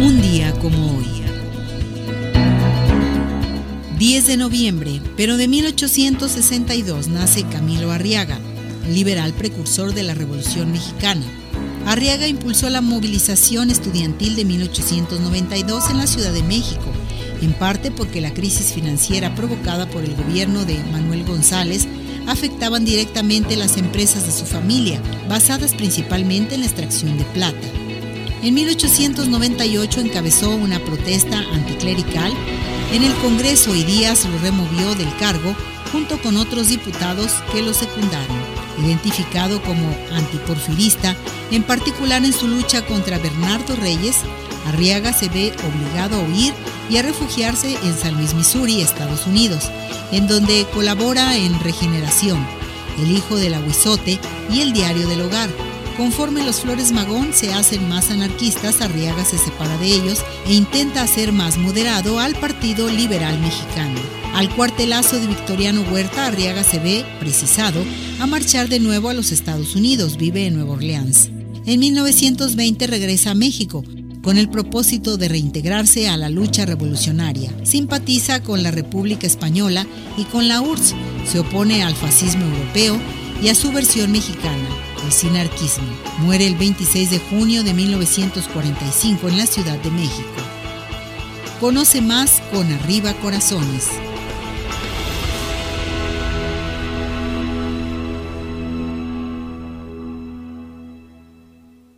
Un día como hoy. 10 de noviembre, pero de 1862 nace Camilo Arriaga, liberal precursor de la Revolución Mexicana. Arriaga impulsó la movilización estudiantil de 1892 en la Ciudad de México, en parte porque la crisis financiera provocada por el gobierno de Manuel González afectaban directamente las empresas de su familia, basadas principalmente en la extracción de plata. En 1898 encabezó una protesta anticlerical en el Congreso y Díaz lo removió del cargo junto con otros diputados que lo secundaron. Identificado como antiporfirista, en particular en su lucha contra Bernardo Reyes, Arriaga se ve obligado a huir y a refugiarse en San Luis, Missouri, Estados Unidos, en donde colabora en Regeneración, El Hijo del Aguizote y El Diario del Hogar. Conforme los Flores Magón se hacen más anarquistas, Arriaga se separa de ellos e intenta hacer más moderado al Partido Liberal Mexicano. Al cuartelazo de Victoriano Huerta, Arriaga se ve precisado a marchar de nuevo a los Estados Unidos, vive en Nueva Orleans. En 1920 regresa a México, con el propósito de reintegrarse a la lucha revolucionaria. Simpatiza con la República Española y con la URSS. Se opone al fascismo europeo y a su versión mexicana, el sinarquismo. Muere el 26 de junio de 1945 en la Ciudad de México. Conoce más con Arriba Corazones.